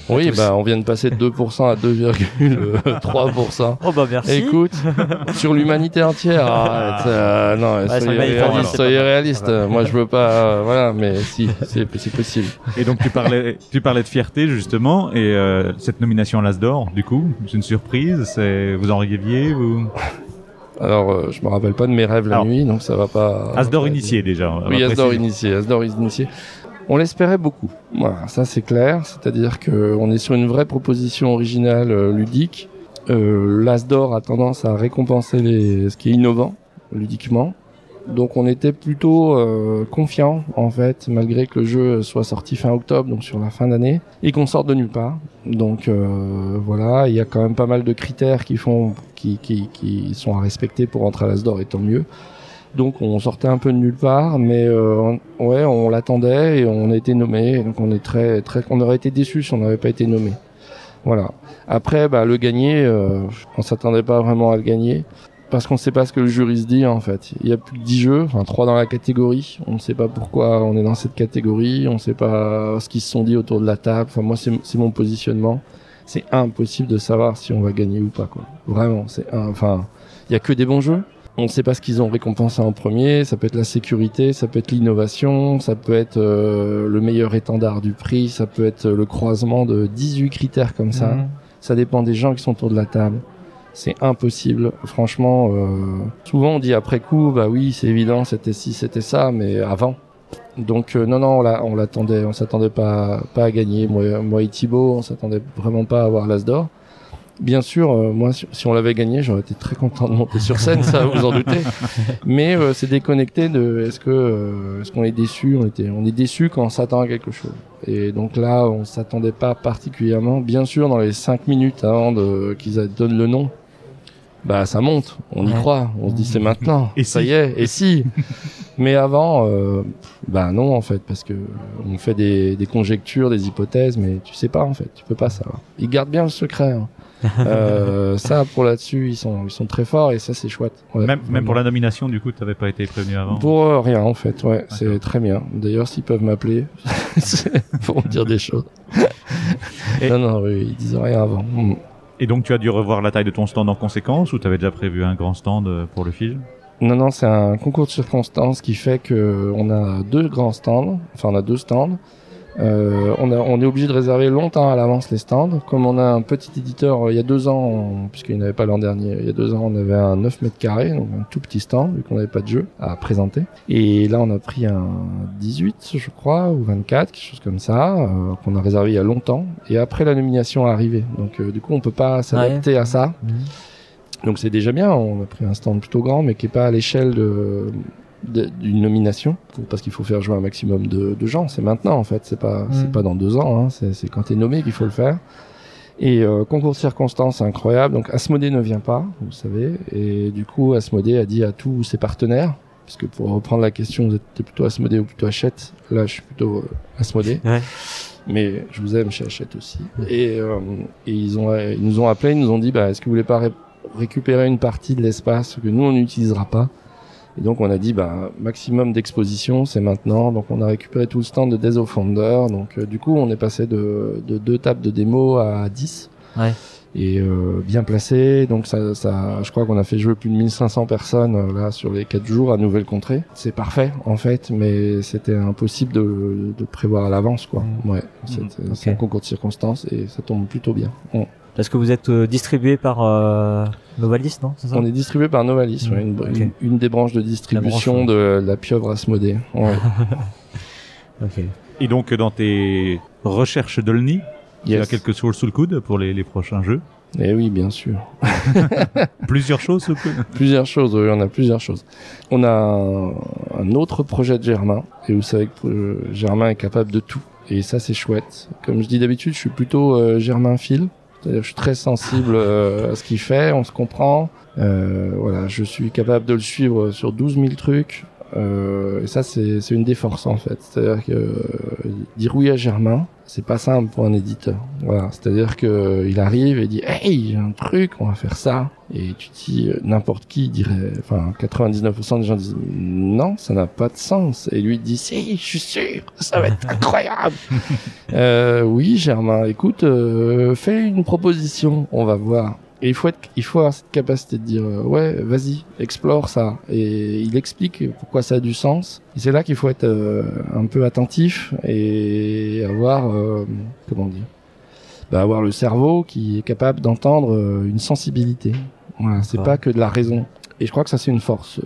Euh, oui, bah on vient de passer de 2% à 2,3%. oh bah merci. Écoute, sur l'humanité entière. Arrête, euh, non, ouais, soyez, réaliste, soyez réaliste. Moi je veux pas, voilà, mais si, c'est possible. Et donc tu parlais, tu parlais de fierté justement, et cette nomination à l'As d'or, du coup, c'est une surprise. C'est vous en rêviez vous? Alors, euh, je me rappelle pas de mes rêves la Alors, nuit, donc ça va pas. Asdor initié déjà. Oui, Asdor initié, Asdor initié. On l'espérait beaucoup. Voilà, ça c'est clair. C'est-à-dire que on est sur une vraie proposition originale euh, ludique. Euh, L'Asdor a tendance à récompenser les... ce qui est innovant ludiquement. Donc on était plutôt euh, confiant en fait, malgré que le jeu soit sorti fin octobre, donc sur la fin d'année, et qu'on sorte de nulle part. Donc euh, voilà, il y a quand même pas mal de critères qui font, qui, qui, qui sont à respecter pour entrer à l'Asdor, et tant mieux. Donc on sortait un peu de nulle part, mais euh, ouais, on l'attendait et on a été nommé. Donc on est très, très, on aurait été déçu si on n'avait pas été nommé. Voilà. Après, bah, le gagner, euh, on s'attendait pas vraiment à le gagner parce qu'on ne sait pas ce que le jury se dit en fait. Il y a plus de 10 jeux, enfin 3 dans la catégorie. On ne sait pas pourquoi on est dans cette catégorie, on ne sait pas ce qu'ils se sont dit autour de la table. Enfin moi c'est mon positionnement. C'est impossible de savoir si on va gagner ou pas quoi. Vraiment, c'est enfin il y a que des bons jeux. On ne sait pas ce qu'ils ont récompensé en premier. Ça peut être la sécurité, ça peut être l'innovation, ça peut être euh, le meilleur étendard du prix, ça peut être le croisement de 18 critères comme ça. Mmh. Ça dépend des gens qui sont autour de la table c'est impossible. Franchement, euh, souvent on dit après coup, bah oui, c'est évident, c'était ci, c'était ça, mais avant. Donc euh, non, non, on l'attendait, on s'attendait pas, pas à gagner. Moi, moi et Thibaut, on s'attendait vraiment pas à avoir l'As d'or. Bien sûr, euh, moi, si, on l'avait gagné, j'aurais été très content de monter sur scène, ça vous en doutez. Mais euh, c'est déconnecté de est-ce que euh, est-ce qu'on est déçu On était, on est déçu quand on s'attend à quelque chose. Et donc là, on s'attendait pas particulièrement. Bien sûr, dans les cinq minutes avant de qu'ils donnent le nom, bah ça monte, on y croit, on se dit c'est maintenant. Et ça si y est, et si? Mais avant, bah non en fait, parce que on fait des, des conjectures, des hypothèses, mais tu sais pas en fait, tu peux pas savoir. Ils gardent bien le secret. hein. Euh, ça, pour là-dessus, ils sont, ils sont très forts et ça, c'est chouette. Ouais, même, même pour la nomination, du coup, tu n'avais pas été prévenu avant. Pour euh, rien en fait, ouais, c'est très bien. D'ailleurs, s'ils peuvent m'appeler pour me dire des choses. Et- Non, non, oui, ils disent rien avant. Mm. Et donc, tu as dû revoir la taille de ton stand en conséquence ou tu avais déjà prévu un grand stand euh, pour le film? Non, non, c'est un concours de circonstances qui fait que on a deux grands stands, enfin on a deux stands. Euh, on, a, on est obligé de réserver longtemps à l'avance les stands. Comme on a un petit éditeur, euh, il y a deux ans, puisqu'il n'avait pas l'an dernier, il y a deux ans, on avait un 9 mètres carrés, donc un tout petit stand, vu qu'on n'avait pas de jeu à présenter. Et là, on a pris un 18, je crois, ou 24, quelque chose comme ça, euh, qu'on a réservé il y a longtemps. Et après, la nomination est arrivée. Donc, euh, du coup, on peut pas s'adapter à ça. Mhm. Donc c'est déjà bien, on a pris un stand plutôt grand, mais qui est pas à l'échelle de- d'une nomination parce qu'il faut faire jouer un maximum de, de gens c'est maintenant en fait c'est pas c'est Mm. pas dans deux ans hein. c'est quand t'es nommé qu'il faut le faire et euh, concours de circonstances incroyable donc Asmodée ne vient pas vous savez et du coup Asmodée a dit à tous ses partenaires parce que pour reprendre la question vous êtes plutôt Asmodée ou plutôt Hachette là je suis plutôt euh, Asmodée Ouais. mais je vous aime chez Hachette aussi. Et, euh, et ils, ont, ils nous ont appelé, ils nous ont dit, bah, est-ce que vous voulez pas ré- récupérer une partie de l'espace que nous, on n'utilisera pas? Et donc, on a dit, bah, maximum d'exposition, c'est maintenant. Donc, on a récupéré tout le stand de Days of Wonder. Donc, euh, du coup, on est passé de, de deux tables de démo à 10. Ouais. Et euh, bien placé, donc ça, ça, je crois qu'on a fait jouer plus de 1500 personnes euh, là sur les quatre jours à Nouvelle-Contrée. C'est parfait en fait, mais c'était impossible de, de prévoir à l'avance quoi. Mm. Ouais, c'est c'est un concours de circonstances et ça tombe plutôt bien. On, Est-ce que vous êtes euh, distribué par euh, Novalis, non ça? On est distribué par Novalis, ouais, une, une des branches de distribution branche, de la pieuvre Asmodée. Ouais. Ok. Et donc, dans tes recherches de l'NI, tu as Yes. quelque chose sous le coude pour les, les prochains jeux? Eh oui, bien sûr. Plusieurs choses sous le coude? Plusieurs choses, oui, on a plusieurs choses. On a un, un autre projet de Germain, et vous savez que euh, Germain est capable de tout, et ça c'est chouette. Comme je dis d'habitude, je suis plutôt euh, Germain Phil, je suis très sensible euh, à ce qu'il fait, on se comprend. Euh, voilà, je suis capable de le suivre sur 12 000 trucs. Euh, et ça, c'est une des forces en fait. C'est-à-dire que euh, dire oui à Germain, c'est pas simple pour un éditeur. Voilà, c'est-à-dire que euh, il arrive et dit hey, j'ai un truc, on va faire ça. Et tu dis euh, n'importe qui dirait, enfin 99% des gens disent non, ça n'a pas de sens. Et lui dit si, je suis sûr, ça va être incroyable. euh, oui, Germain, écoute, fais une proposition, on va voir. Et il faut être, il faut avoir cette capacité de dire euh, ouais, vas-y, explore ça. Et il explique pourquoi ça a du sens. Et c'est là qu'il faut être euh, un peu attentif et avoir euh, comment dire, bah, avoir le cerveau qui est capable d'entendre euh, une sensibilité. Voilà, c'est D'accord. pas que de la raison. Et je crois que ça c'est une force euh,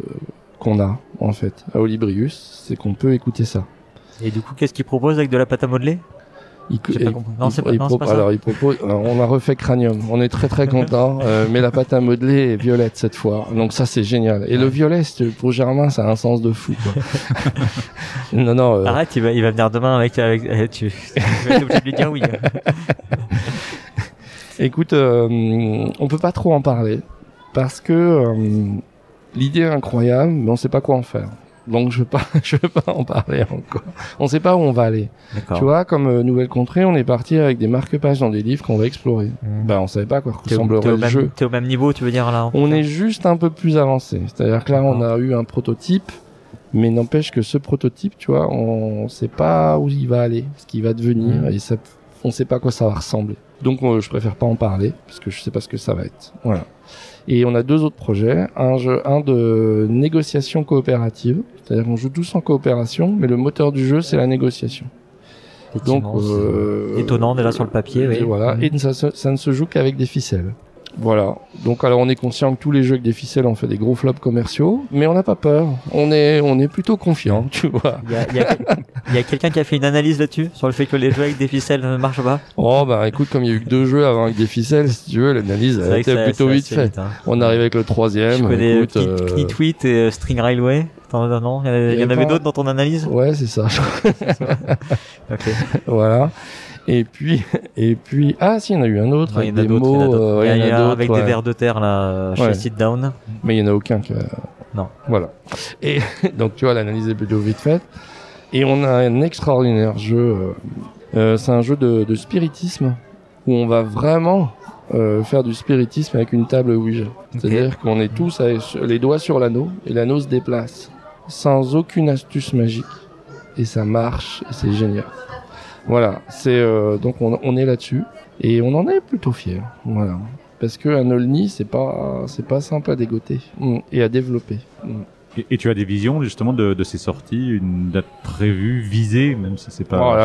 qu'on a en fait à Olibrius, c'est qu'on peut écouter ça. Et du coup, qu'est-ce qu'il propose avec de la pâte à modeler? Il, pas compris. Non, c'est pas- non, ça. alors il propose. alors, on a refait Cranium. On est très très content. euh, mais la pâte à modeler est violette cette fois. Donc ça c'est génial. Et le violet pour Germain ça a un sens de fou. Quoi. non non. euh, Arrête, il va, il va venir demain avec. avec eh, tu, tu vas être obligé de lui dire oui. Écoute, euh, on peut pas trop en parler parce que euh, l'idée est incroyable, mais on sait pas quoi en faire. Donc je veux pas, je veux pas en parler encore. On sait pas où on va aller. Tu vois, comme euh, Nouvelle Contrée, on est parti avec des marque-pages dans des livres qu'on va explorer. Mhm. Bah, on savait pas à quoi ressemblerait le même, jeu. t'es au même niveau, tu veux dire là On est juste un peu plus avancé. C'est-à-dire que là, on a eu un prototype, mais n'empêche que ce prototype, tu vois, on sait pas où il va aller, ce qu'il va devenir, Mhm. et ça, on sait pas à quoi ça va ressembler. Donc, euh, je préfère pas en parler, parce que je sais pas ce que ça va être. Voilà. Et on a deux autres projets. Un jeu, un de négociation coopérative. C'est-à-dire qu'on joue tous en coopération, mais le moteur du jeu, c'est la négociation. Donc, euh, étonnant déjà sur le papier. et Oui. voilà. Mhm. Et ça, se- ça ne se joue qu'avec des ficelles. Voilà. Donc alors on est conscient que tous les jeux avec des ficelles ont fait des gros flops commerciaux, mais on n'a pas peur. On est on est plutôt confiant, tu vois. Il y a, y a- quelqu'un qui a fait une analyse là-dessus sur le fait que les jeux avec des ficelles ne marchent pas? Oh bah écoute, comme il y a eu que deux jeux avant avec des ficelles, si tu veux, l'analyse a été plutôt vite faite. hein. On arrive avec le troisième. Je connais écoute, euh, Knitweet et euh, String Railway. Non, non, il y, en avait d'autres dans ton analyse? Ouais, c'est ça. Ok. voilà. Et puis, et puis, ah si, il y en a eu un autre Ouais, il avec y en a des mots. d'autres. euh, Il y a- ouais, il y a d'autres, avec ouais. des vers de terre là chez. Sit Down. Mais il y en a aucun que. Non. Voilà. Et donc tu vois, l'analyse est plutôt vite faite. Et on a un extraordinaire jeu. euh, euh, c'est un jeu de, de spiritisme où on va vraiment euh, faire du spiritisme avec une table Ouija. C'est-à-dire qu'on est tous avec les doigts sur l'anneau et l'anneau se déplace sans aucune astuce magique. Et ça marche et c'est génial. Voilà, c'est euh, donc on, on est là-dessus et on en est plutôt fier. Voilà, parce que un Olni c'est pas c'est pas simple à dégoter Mm. et à développer. Mm. Et, et tu as des visions justement de, de ces sorties, une date prévue, visée, même si c'est pas Oh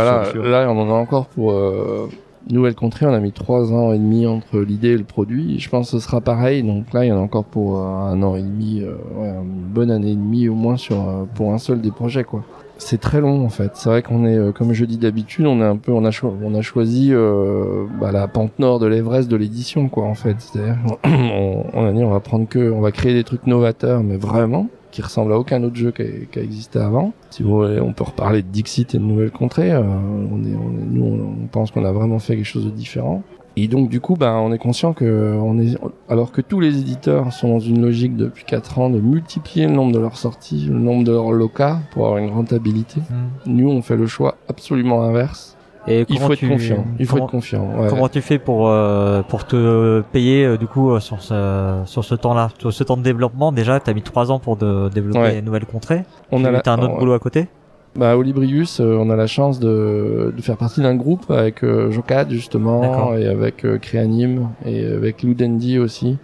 là on en a encore pour euh, Nouvelle Contrée, on a mis trois ans et demi entre l'idée et le produit. Je pense que ce sera pareil, donc là il y en a encore pour euh, un an et demi, euh, ouais, une bonne année et demie au moins sur euh, pour un seul des projets quoi. C'est très long en fait. C'est vrai qu'on est, euh, comme je dis d'habitude, on est un peu, on a, cho- on a choisi euh, bah, la pente nord de l'Everest de l'édition quoi en fait. C'est-à-dire, on, a dit on va prendre que, on va créer des trucs novateurs, mais vraiment qui ressemble à aucun autre jeu qui a, existé avant. Si vous voulez, on peut reparler de Dixit et de Nouvelle Contrée. Euh, on est, on est- nous, on pense qu'on a vraiment fait quelque chose de différent. Et donc, du coup, ben, on est conscient que, on est, alors que tous les éditeurs sont dans une logique depuis 4 ans de multiplier le nombre de leurs sorties, le nombre de leurs locas pour avoir une rentabilité. Nous, on fait le choix absolument inverse. Et Il faut être tu- confiant. Il faut comment- être confiant. ouais. Comment tu fais pour euh, pour te payer euh, du coup euh, sur ce sur ce temps-là, sur ce temps de développement? Déjà, t'as mis trois ans pour de développer Ouais. une nouvelle contrée. On Tu- a la- un autre ouais. boulot à côté? Bah, Olibrius, euh, on a la chance de, de faire partie d'un groupe avec euh, Jocad justement et avec euh, Créanim et avec Ludendi aussi.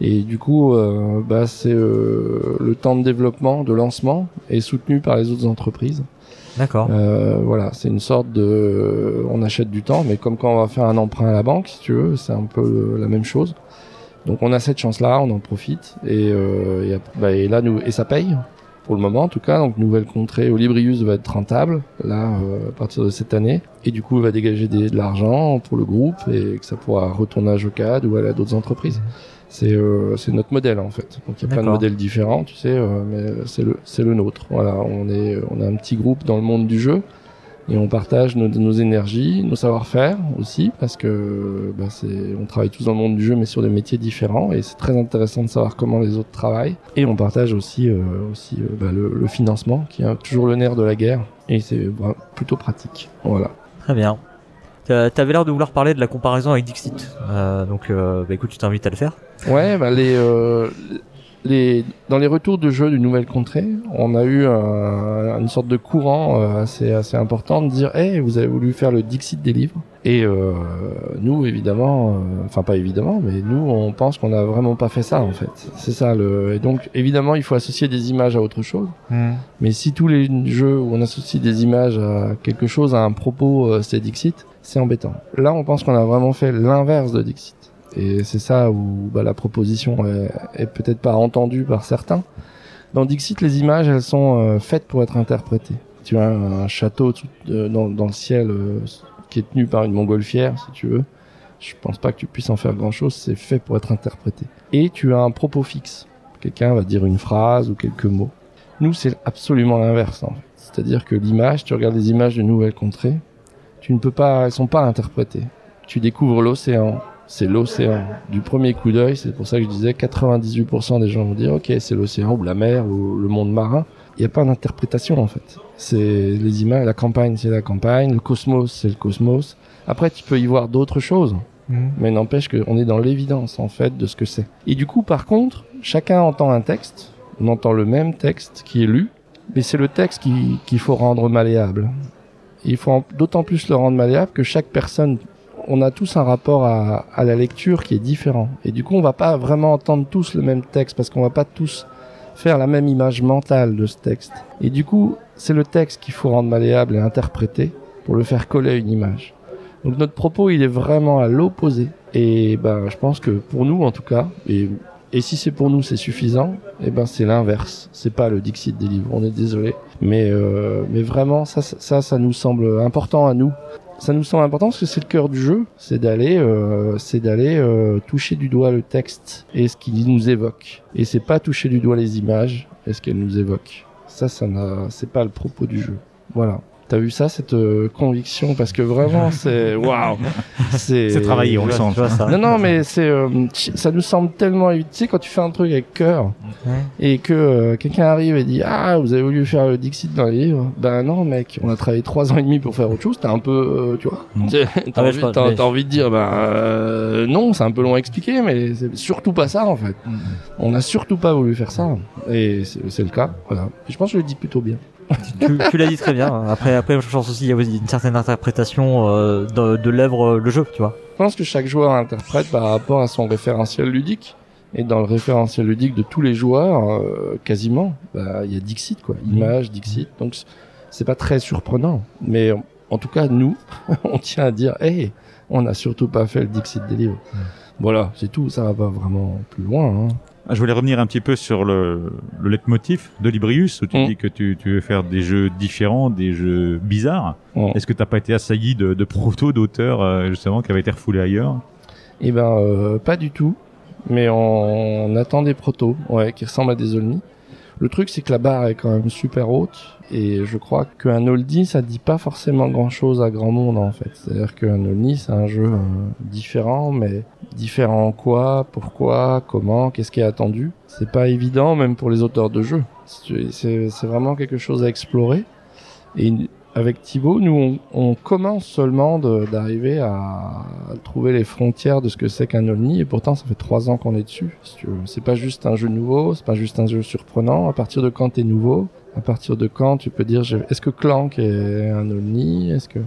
Et du coup, euh, bah, c'est euh, le temps de développement, de lancement est soutenu par les autres entreprises. D'accord. Euh, voilà, c'est une sorte de, on achète du temps, mais comme quand on va faire un emprunt à la banque, si tu veux, c'est un peu la même chose. Donc on a cette chance-là, on en profite et, euh, bah, et là nous et ça paye pour le moment en tout cas. Donc nouvelle contrée, Olibrius va être rentable là euh, à partir de cette année et du coup il va dégager des- de l'argent pour le groupe et que ça pourra retourner à Jocad ou aller à d'autres entreprises. C'est euh, c'est notre modèle en fait. Donc il y a plein de modèles différents, tu sais, euh, mais c'est le c'est le nôtre. Voilà, on est on a un petit groupe dans le monde du jeu et on partage nos, nos énergies, nos savoir-faire aussi parce que bah, c'est on travaille tous dans le monde du jeu mais sur des métiers différents et c'est très intéressant de savoir comment les autres travaillent et on partage aussi euh, aussi euh, bah, le, le financement qui est toujours le nerf de la guerre et c'est vra- plutôt pratique. Voilà. Très bien. T'avais l'air de vouloir parler de la comparaison avec Dixit. Euh, donc, euh, bah, écoute, je t'invite à le faire. Ouais, bah les, euh, les, dans les retours de jeux du Nouvelle Contrée, on a eu un- une sorte de courant euh, assez, assez important de dire Hey, vous avez voulu faire le Dixit des livres. Et euh, nous, évidemment, euh, enfin pas évidemment, mais nous, on pense qu'on n'a vraiment pas fait ça en fait. C'est ça le. Et donc, évidemment, il faut associer des images à autre chose. Mais si tous les jeux où on associe des images à quelque chose, à un propos, euh, c'est Dixit, c'est embêtant. Là, on pense qu'on a vraiment fait l'inverse de Dixit. Et c'est ça où bah, la proposition est, peut-être pas entendue par certains. Dans Dixit, les images, elles sont euh, faites pour être interprétées. Tu as un château euh, dans, dans le ciel euh, qui est tenu par une montgolfière, si tu veux. Je pense pas que tu puisses en faire grand-chose, c'est fait pour être interprété. Et tu as un propos fixe. Quelqu'un va dire une phrase ou quelques mots. Nous, c'est absolument l'inverse. en fait. C'est-à-dire que l'image, tu regardes les images de nouvelles contrées, tu ne peux pas, elles sont pas interprétées. Tu découvres l'océan, c'est l'océan. Du premier coup d'œil, c'est pour ça que je disais 98% des gens vont dire ok, c'est l'océan ou la mer ou le monde marin. Il n'y a pas d'interprétation en fait. C'est les images, la campagne, c'est la campagne, le cosmos, c'est le cosmos. Après, tu peux y voir d'autres choses. Mais n'empêche qu'on est dans l'évidence en fait de ce que c'est. Et du coup, par contre, chacun entend un texte, on entend le même texte qui est lu, mais c'est le texte qui- qu'il faut rendre malléable. Et il faut d'autant plus le rendre malléable que chaque personne, on a tous un rapport à, la lecture qui est différent. Et du coup, on va pas vraiment entendre tous le même texte parce qu'on va pas tous faire la même image mentale de ce texte. Et du coup, c'est le texte qu'il faut rendre malléable et interpréter pour le faire coller à une image. Donc notre propos, il est vraiment à l'opposé. Et ben, je pense que pour nous, en tout cas, et, si c'est pour nous, c'est suffisant. Et ben, c'est l'inverse. C'est pas le Dixit des livres. On est désolé, mais euh, mais vraiment, ça, ça nous semble important à nous. Ça nous semble important parce que c'est le cœur du jeu, c'est d'aller, euh, c'est d'aller euh, toucher du doigt le texte et ce qu'il nous évoque. Et c'est pas toucher du doigt les images et ce qu'elles nous évoquent. Ça, ça n'a, c'est pas le propos du jeu. Voilà. T'as vu ça, cette euh, conviction? Parce que vraiment, c'est waouh, c'est travaillé, on le sent. vois, tu vois, ça. non, non, mais c'est, euh, ça nous semble tellement évident. Tu sais, quand tu fais un truc avec cœur et que euh, quelqu'un arrive et dit ah vous avez voulu faire le Dixit dans les livres, ben non mec, on a travaillé trois ans et demi pour faire autre chose. T'as un peu, euh, tu vois, Mm. t'as Ah envie, mais- envie de dire ben euh, non, c'est un peu long à expliquer, mais c'est surtout pas ça en fait. On n'a surtout pas voulu faire ça et c'est c'est le cas. Voilà. Et je pense que je le dis plutôt bien. Tu, tu l'as dit très bien. Après, après, je pense aussi qu'il y a aussi une certaine interprétation euh, de, de l'œuvre, le jeu, tu vois. Je pense que chaque joueur interprète par rapport à son référentiel ludique. Et dans le référentiel ludique de tous les joueurs, euh, quasiment, bah, il y a Dixit, quoi. Image, Dixit. Donc, c'est pas très surprenant. Mais en, en tout cas, nous, on tient à dire, hey, on n'a surtout pas fait le Dixit des livres. Voilà, c'est tout. Ça va pas vraiment plus loin. Hein. Ah, Je voulais revenir un petit peu sur le, le leitmotiv de Librius, où tu Mm. dis que tu, tu veux faire des jeux différents, des jeux bizarres. Mm. Est-ce que t'as pas été assailli de, de proto d'auteurs, euh, justement, qui avaient été refoulés ailleurs? Eh ben, euh, pas du tout. Mais on, on attend des protos, ouais, qui ressemblent à des Olni. Le truc, c'est que la barre est quand même super haute. Et je crois qu'un oldie, ça dit pas forcément grand chose à grand monde, en fait. C'est-à-dire qu'un oldie, c'est un jeu euh, différent, mais différent en quoi, pourquoi, comment, qu'est-ce qui est attendu. C'est pas évident, même pour les auteurs de jeux. C'est vraiment quelque chose à explorer. Et avec Thibaut, nous, on, commence seulement d'arriver à, trouver les frontières de ce que c'est qu'un ovni, et pourtant, ça fait trois ans qu'on est dessus. si. C'est pas juste un jeu nouveau, c'est pas juste un jeu surprenant. À partir de quand t'es nouveau, à partir de quand tu peux dire, est-ce que Clank est un ovni? Est-ce que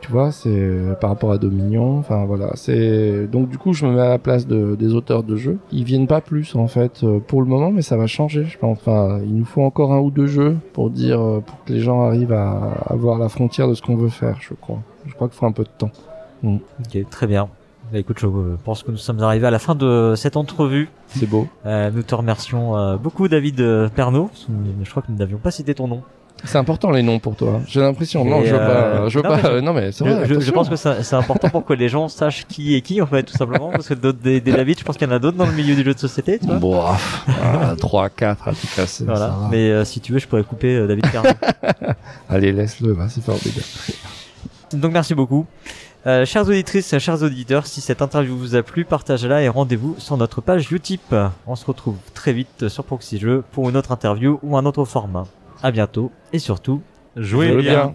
tu vois, c'est euh, par rapport à Dominion. Enfin voilà, c'est donc du coup, je me mets à la place de, des auteurs de jeux. Ils viennent pas plus en fait euh, pour le moment, mais ça va changer. Je pense. Enfin, il nous faut encore un ou deux jeux pour dire, euh, pour que les gens arrivent à avoir la frontière de ce qu'on veut faire. Je crois. Je crois qu'il faut un peu de temps. Ok, très bien. Bah, écoute, je pense que nous sommes arrivés à la fin de cette entrevue. C'est beau. Euh, nous te remercions euh, beaucoup, David Pernaud. Je crois que nous n'avions pas cité ton nom. C'est important les noms pour toi. J'ai l'impression. Non, je veux euh, pas. Je veux non, pas. mais je- euh, non mais c'est vrai. je- pense que c'est important pour que les gens sachent qui est qui, en fait, tout simplement. Parce que d'autres, des, des David, je pense qu'il y en a d'autres dans le milieu du jeu de société, tu vois. Bon, ah, 3, 4 à tout casser. Voilà. Mais euh, si tu veux, je pourrais couper euh, David Pernaud. Allez, laisse-le, va, c'est formidable. Donc merci beaucoup. Euh, chères auditrices, chers auditeurs, si cette interview vous a plu, partagez-la et rendez-vous sur notre page Utip. On se retrouve très vite sur Proxy Jeux pour une autre interview ou un autre format. À bientôt et surtout, Jouez Jouez bien. bien.